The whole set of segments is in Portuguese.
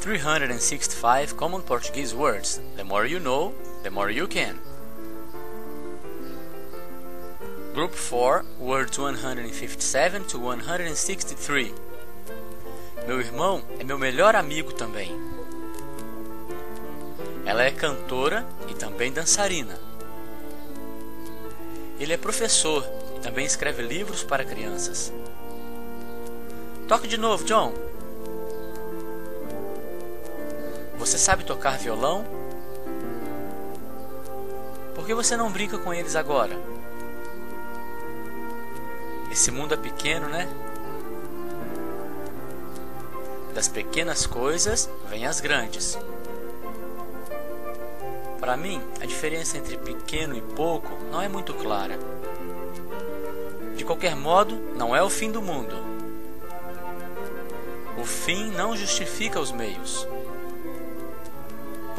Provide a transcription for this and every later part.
365 Common Portuguese Words. The more you know, the more you can. Group 4, words 157 to 163. Meu irmão é meu melhor amigo também. Ela é cantora e também dançarina. Ele é professor e também escreve livros para crianças. Toque de novo, John. Você sabe tocar violão? Por que você não brinca com eles agora? Esse mundo é pequeno, né? Das pequenas coisas vêm as grandes. Para mim, a diferença entre pequeno e pouco não é muito clara. De qualquer modo, não é o fim do mundo. O fim não justifica os meios.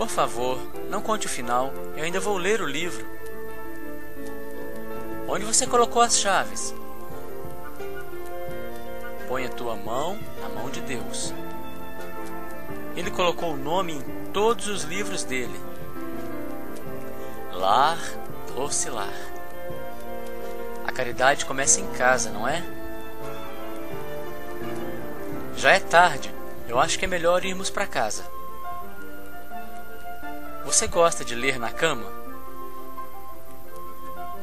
Por favor, não conte o final, eu ainda vou ler o livro. Onde você colocou as chaves? Põe a tua mão na mão de Deus. Ele colocou o nome em todos os livros dele. Lar, doce lar. A caridade começa em casa, não é? Já é tarde. Eu acho que é melhor irmos para casa. Você gosta de ler na cama?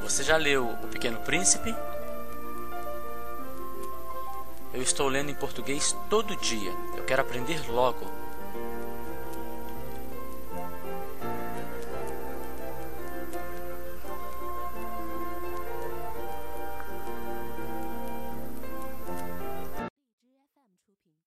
Você já leu O Pequeno Príncipe? Eu estou lendo em português todo dia. Eu quero aprender logo.